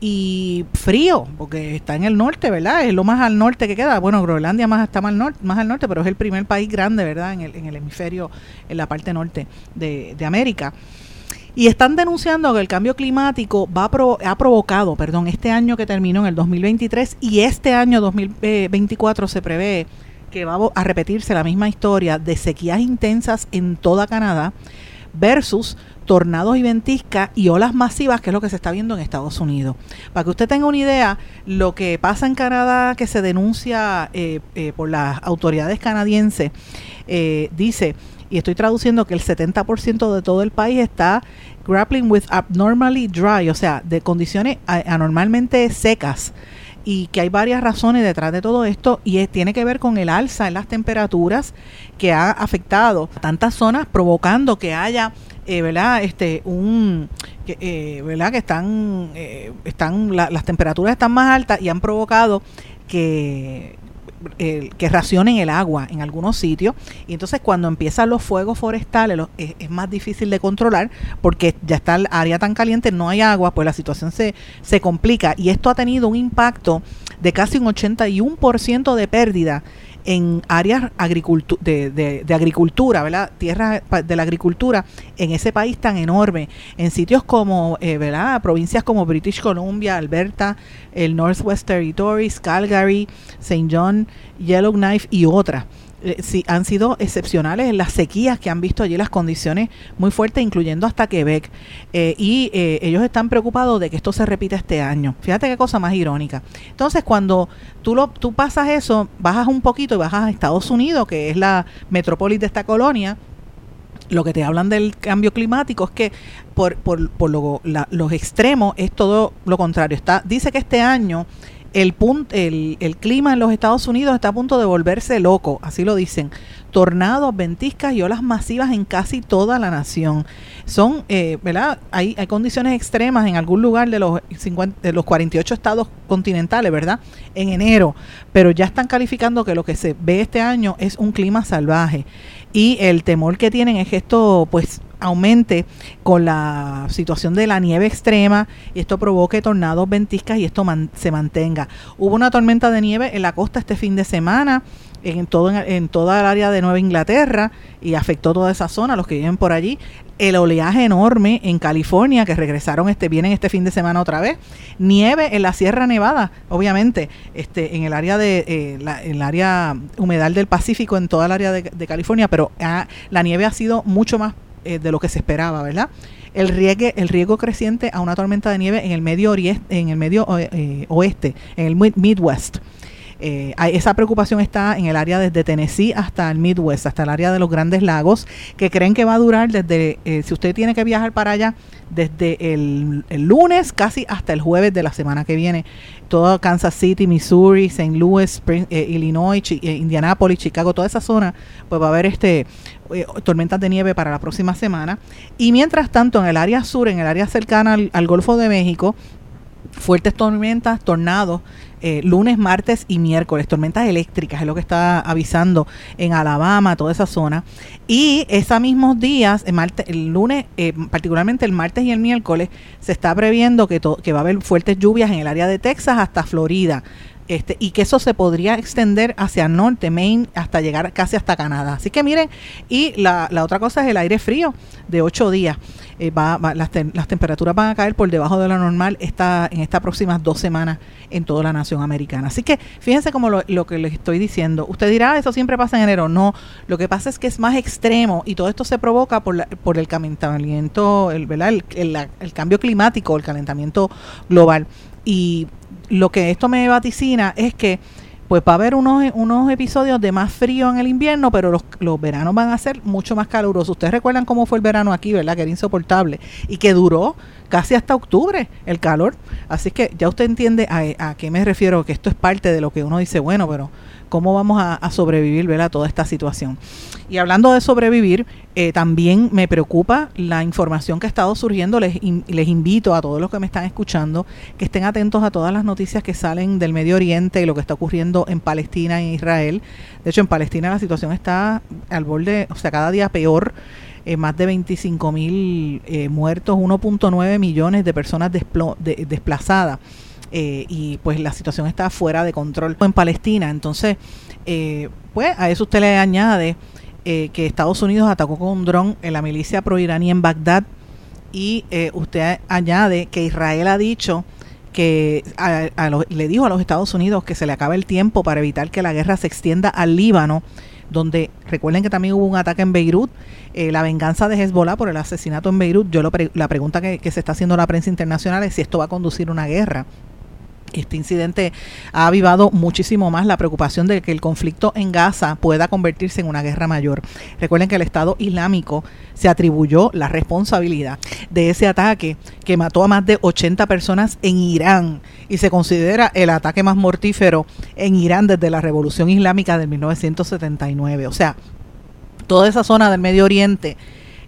y frío, porque está en el norte, ¿verdad? Es lo más al norte que queda. Bueno, Groenlandia más está más al norte, más al norte, pero es el primer país grande, ¿verdad? En el, en el hemisferio, en la parte norte de, de América. Y están denunciando que el cambio climático va a provo- ha provocado, perdón, este año que terminó en el 2023 y este año 2024 se prevé que va a repetirse la misma historia de sequías intensas en toda Canadá versus tornados y ventiscas y olas masivas, que es lo que se está viendo en Estados Unidos. Para que usted tenga una idea, lo que pasa en Canadá, que se denuncia eh, eh, por las autoridades canadienses, eh, dice, y estoy traduciendo que el 70% de todo el país está grappling with abnormally dry, o sea, de condiciones anormalmente secas y que hay varias razones detrás de todo esto y tiene que ver con el alza en las temperaturas que ha afectado a tantas zonas provocando que haya eh, verdad este un eh, verdad que están eh, están la- las temperaturas están más altas y han provocado que que racionen el agua en algunos sitios. Y entonces cuando empiezan los fuegos forestales los- es, es más difícil de controlar porque ya está el área tan caliente, no hay agua, pues la situación se, se complica. Y esto ha tenido un impacto de casi un 81% de pérdida en áreas agricultu- de, de- agricultura, ¿verdad? Tierras de la agricultura en ese país tan enorme, en sitios como, eh, ¿verdad? Provincias como British Columbia, Alberta, el Northwest Territories, Calgary, St. John, Yellowknife y otras. Eh, sí, han sido excepcionales las sequías que han visto allí, las condiciones muy fuertes, incluyendo hasta Quebec. Eh, y eh, ellos están preocupados de que esto se repita este año. Fíjate qué cosa más irónica. Entonces, cuando tú, lo, tú pasas eso, bajas un poquito y bajas a Estados Unidos, que es la metrópolis de esta colonia, lo que te hablan del cambio climático es que por, por, por lo- la- los extremos es todo lo contrario. Está, dice que este año el, pun- el, el clima en los Estados Unidos está a punto de volverse loco, así lo dicen. Tornados, ventiscas y olas masivas en casi toda la nación. Son, eh, ¿verdad? Hay, hay condiciones extremas en algún lugar de los, 50 de los 48 estados continentales, ¿verdad? En enero, pero ya están calificando que lo que se ve este año es un clima salvaje y el temor que tienen es que esto pues aumente con la situación de la nieve extrema y esto provoque tornados, ventiscas y esto se mantenga. Hubo una tormenta de nieve en la costa este fin de semana en todo en toda el área de Nueva Inglaterra y afectó toda esa zona, los que viven por allí. El oleaje enorme en California que regresaron este vienen este fin de semana otra vez. Nieve en la Sierra Nevada, obviamente, este en el área de eh, la, el área humedal del Pacífico en toda el área de, de California, pero ah, la nieve ha sido mucho más eh, de lo que se esperaba, ¿verdad? El riesgo, el riesgo creciente a una tormenta de nieve en el medio oriente, en el medio eh, eh, oeste, en el mid- Midwest. Eh, esa preocupación está en el área desde Tennessee hasta el Midwest, hasta el área de los grandes lagos, que creen que va a durar desde, eh, si usted tiene que viajar para allá, desde el, lunes casi hasta el jueves de la semana que viene. Todo Kansas City, Missouri, St. Louis, eh, Illinois, eh, Indianapolis, Chicago, toda esa zona, pues va a haber este tormentas de nieve para la próxima semana. Y mientras tanto, en el área sur, en el área cercana al Golfo de México, fuertes tormentas, tornados, eh, lunes, martes y miércoles, tormentas eléctricas, es lo que está avisando en Alabama, toda esa zona. Y esos mismos días, el, martes, el lunes, eh, particularmente el martes y el miércoles, se está previendo que, que va a haber fuertes lluvias en el área de Texas hasta Florida. Este, y que eso se podría extender hacia el norte, Maine, hasta llegar casi hasta Canadá. Así que miren, y la, otra cosa es el aire frío de ocho días. Eh, va- va- las, las temperaturas van a caer por debajo de lo normal esta, en estas próximas dos semanas en toda la nación americana. Así que fíjense como lo, lo que les estoy diciendo. Usted dirá, "Ah, eso siempre pasa en enero. No, lo que pasa es que es más extremo y todo esto se provoca por, la- por el calentamiento, el, ¿verdad? El, el- el cambio climático, el calentamiento global. Y lo que esto me vaticina es que pues va a haber unos, unos episodios de más frío en el invierno, pero los, los veranos van a ser mucho más calurosos. Ustedes recuerdan cómo fue el verano aquí, ¿verdad? Que era insoportable y que duró casi hasta octubre el calor. Así que ya usted entiende a, a qué me refiero, que esto es parte de lo que uno dice, bueno, pero ¿cómo vamos a, sobrevivir, ¿verdad? Toda esta situación. Y hablando de sobrevivir, eh, también me preocupa la información que ha estado surgiendo. Les, in- les invito a todos los que me están escuchando que estén atentos a todas las noticias que salen del Medio Oriente y lo que está ocurriendo en Palestina e Israel. De hecho, en Palestina la situación está al borde, o sea, cada día peor. Eh, más de 25 mil eh, muertos, 1.9 millones de personas de- desplazadas. Eh, y pues la situación está fuera de control en Palestina. Entonces, eh, pues a eso usted le añade eh, que Estados Unidos atacó con un dron en la milicia pro-iraní en Bagdad y eh, usted añade que Israel ha dicho que a- a los- le dijo a los Estados Unidos que se le acaba el tiempo para evitar que la guerra se extienda al Líbano, donde recuerden que también hubo un ataque en Beirut, eh, la venganza de Hezbollah por el asesinato en Beirut. Yo lo pre- la pregunta que, que se está haciendo la prensa internacional es si esto va a conducir a una guerra. Este incidente ha avivado muchísimo más la preocupación de que el conflicto en Gaza pueda convertirse en una guerra mayor. Recuerden que el Estado Islámico se atribuyó la responsabilidad de ese ataque que mató a más de 80 personas en Irán y se considera el ataque más mortífero en Irán desde la Revolución Islámica de 1979. O sea, toda esa zona del Medio Oriente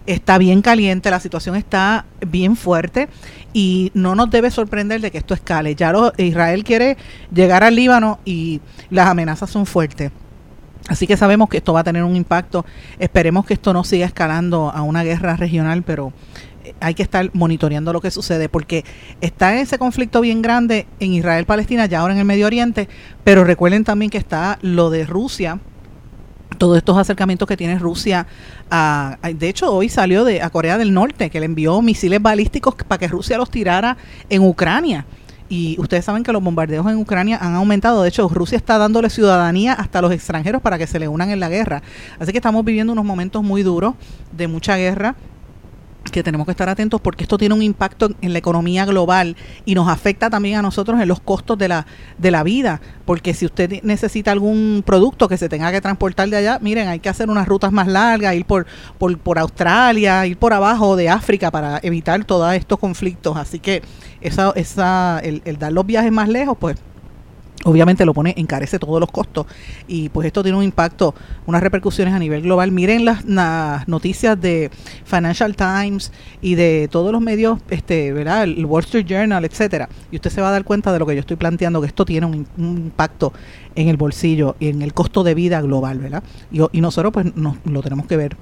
está bien caliente, la situación está bien fuerte y no nos debe sorprender de que esto escale. Ya lo- Israel quiere llegar al Líbano y las amenazas son fuertes. Así que sabemos que esto va a tener un impacto. Esperemos que esto no siga escalando a una guerra regional, pero eh, hay que estar monitoreando lo que sucede porque está ese conflicto bien grande en Israel-Palestina, ya ahora en el Medio Oriente, pero recuerden también que está lo de Rusia, todos estos acercamientos que tiene Rusia a, de hecho hoy salió de a Corea del Norte que le envió misiles balísticos para que Rusia los tirara en Ucrania y ustedes saben que los bombardeos en Ucrania han aumentado. De hecho, Rusia está dándole ciudadanía hasta a los extranjeros para que se le unan en la guerra. Así que estamos viviendo unos momentos muy duros de mucha guerra que tenemos que estar atentos porque esto tiene un impacto en la economía global y nos afecta también a nosotros en los costos de la, de la vida, porque si usted necesita algún producto que se tenga que transportar de allá, miren, hay que hacer unas rutas más largas, ir por, por, por Australia, ir por abajo de África para evitar todos estos conflictos, así que esa, esa, el, el dar los viajes más lejos, pues obviamente lo pone, encarece todos los costos y pues esto tiene un impacto, unas repercusiones a nivel global. Miren las, noticias de Financial Times y de todos los medios, este, ¿verdad? El Wall Street Journal, etcétera, y usted se va a dar cuenta de lo que yo estoy planteando, que esto tiene un, un impacto en el bolsillo y en el costo de vida global, ¿verdad? Y, y nosotros pues nos, lo tenemos que ver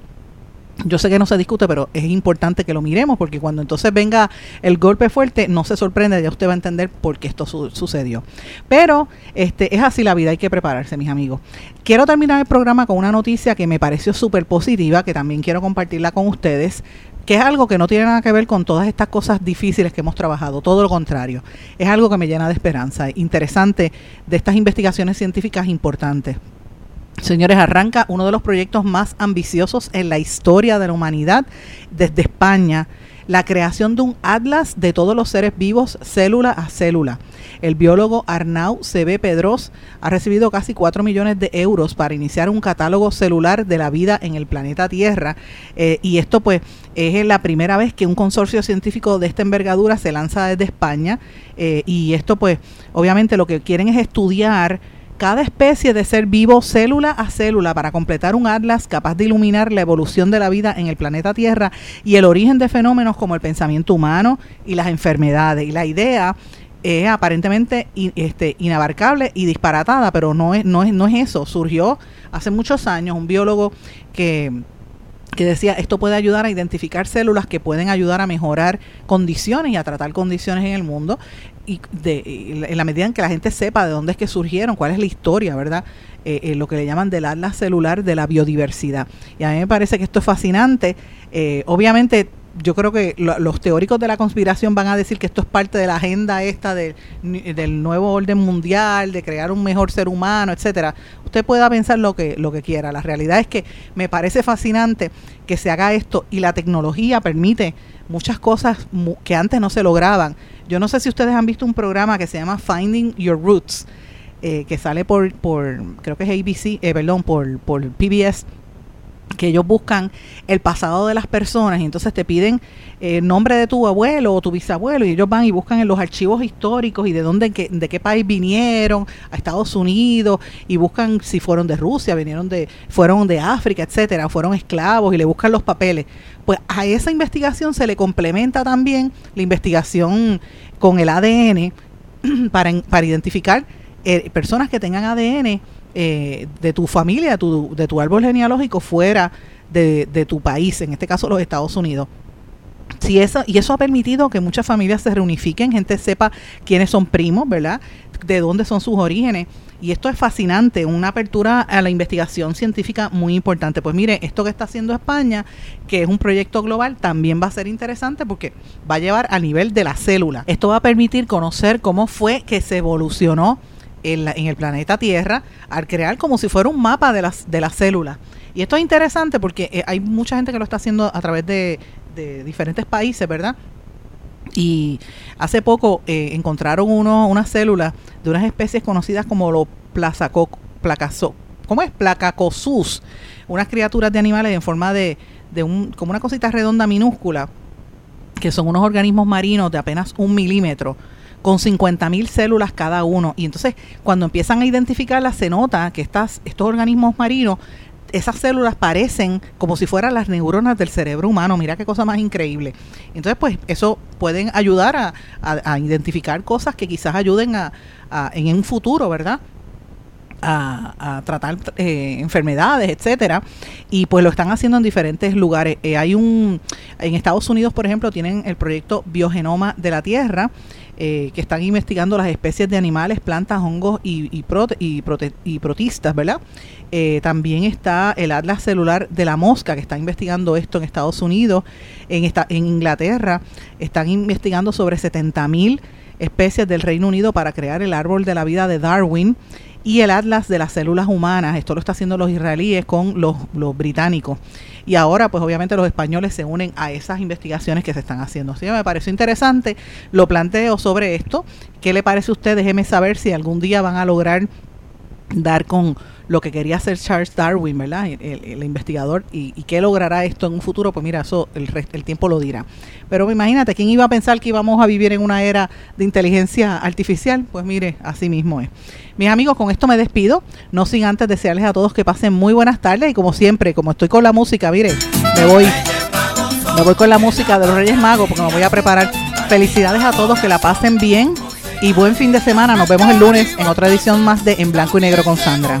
yo sé que no se discute, pero es importante que lo miremos porque cuando entonces venga el golpe fuerte, no se sorprende, ya usted va a entender por qué esto su- sucedió. Pero este es así la vida, hay que prepararse, mis amigos. Quiero terminar el programa con una noticia que me pareció súper positiva, que también quiero compartirla con ustedes que es algo que no tiene nada que ver con todas estas cosas difíciles que hemos trabajado, todo lo contrario, es algo que me llena de esperanza, interesante de estas investigaciones científicas importantes. Señores, arranca uno de los proyectos más ambiciosos en la historia de la humanidad desde España. la creación de un atlas de todos los seres vivos, célula a célula. El biólogo Arnau C.B. Pedros ha recibido casi 4 millones de euros para iniciar un catálogo celular de la vida en el planeta Tierra. Eh, y esto pues es la primera vez que un consorcio científico de esta envergadura se lanza desde España. Eh, y esto pues obviamente lo que quieren es estudiar cada especie de ser vivo célula a célula para completar un atlas capaz de iluminar la evolución de la vida en el planeta Tierra y el origen de fenómenos como el pensamiento humano y las enfermedades. Y la idea es aparentemente este, inabarcable y disparatada, pero no es, no, es, no es eso. Surgió hace muchos años un biólogo que que decía esto puede ayudar a identificar células que pueden ayudar a mejorar condiciones y a tratar condiciones en el mundo y, de, en la medida en que la gente sepa de dónde es que surgieron, cuál es la historia, ¿verdad? Eh, eh, lo que le llaman del atlas celular de la biodiversidad. Y a mí me parece que esto es fascinante. Eh, obviamente yo creo que los teóricos de la conspiración van a decir que esto es parte de la agenda esta del nuevo orden mundial, de crear un mejor ser humano, etcétera. Usted pueda pensar lo que, lo que quiera. La realidad es que me parece fascinante que se haga esto y la tecnología permite muchas cosas que antes no se lograban. Yo no sé si ustedes han visto un programa que se llama Finding Your Roots, eh, que sale por, por, creo que es ABC, eh, perdón, por, por PBS que ellos buscan el pasado de las personas y entonces te piden el eh, nombre de tu abuelo o tu bisabuelo y ellos van y buscan en los archivos históricos y de dónde, de qué país vinieron, a Estados Unidos y buscan si fueron de Rusia, vinieron de, fueron de África, etcétera, fueron esclavos y le buscan los papeles. Pues a esa investigación se le complementa también la investigación con el ADN para, para identificar eh, personas que tengan ADN eh, de tu familia, tu, de tu árbol genealógico fuera de, de, tu país, en este caso los Estados Unidos. Si eso, y eso ha permitido que muchas familias se reunifiquen, gente sepa quiénes son primos, ¿verdad? De dónde son sus orígenes. Y esto es fascinante, una apertura a la investigación científica muy importante. Pues mire, esto que está haciendo España, que es un proyecto global, también va a ser interesante porque va a llevar a nivel de la célula. Esto va a permitir conocer cómo fue que se evolucionó en, en, el planeta Tierra al crear como si fuera un mapa de las, de las células. Y esto es interesante porque eh, hay mucha gente que lo está haciendo a través de, diferentes países, ¿verdad? Y hace poco eh, encontraron uno, unas células de unas especies conocidas como los plazaco, placaso, ¿cómo es? Placacosus, unas criaturas de animales en forma de, de un, como una cosita redonda minúscula, que son unos organismos marinos de apenas un milímetro con 50.000 células cada uno. Y entonces, cuando empiezan a identificarlas, se nota que estas, estos organismos marinos, esas células parecen como si fueran las neuronas del cerebro humano. Mira qué cosa más increíble. Entonces, pues, eso pueden ayudar a, a, identificar cosas que quizás ayuden a, en un futuro, ¿verdad? A, tratar eh, enfermedades, etcétera, y pues lo están haciendo en diferentes lugares. Eh, hay un en Estados Unidos, por ejemplo, tienen el proyecto Biogenoma de la Tierra, eh, que están investigando las especies de animales, plantas, hongos y, protistas, ¿verdad? Eh, también está el Atlas Celular de la Mosca, que está investigando esto en Estados Unidos. En, esta, en Inglaterra están investigando sobre 70.000 especies del Reino Unido para crear el árbol de la vida de Darwin y el Atlas de las células humanas. Esto lo están haciendo los israelíes con los, los británicos. Y ahora, pues obviamente los españoles se unen a esas investigaciones que se están haciendo. Así que me pareció interesante, lo planteo sobre esto. ¿Qué le parece a usted? Déjeme saber si algún día van a lograr dar con lo que quería hacer Charles Darwin, ¿verdad? El, investigador, y, qué logrará esto en un futuro, pues mira, eso el, el tiempo lo dirá. Pero imagínate, ¿quién iba a pensar que íbamos a vivir en una era de inteligencia artificial? Pues mire, así mismo es. Mis amigos, con esto me despido, no sin antes desearles a todos que pasen muy buenas tardes y como siempre, como estoy con la música, mire, me voy, me voy con la música de los Reyes Magos porque me voy a preparar. Felicidades a todos, que la pasen bien y buen fin de semana. Nos vemos el lunes en otra edición más de En Blanco y Negro con Sandra.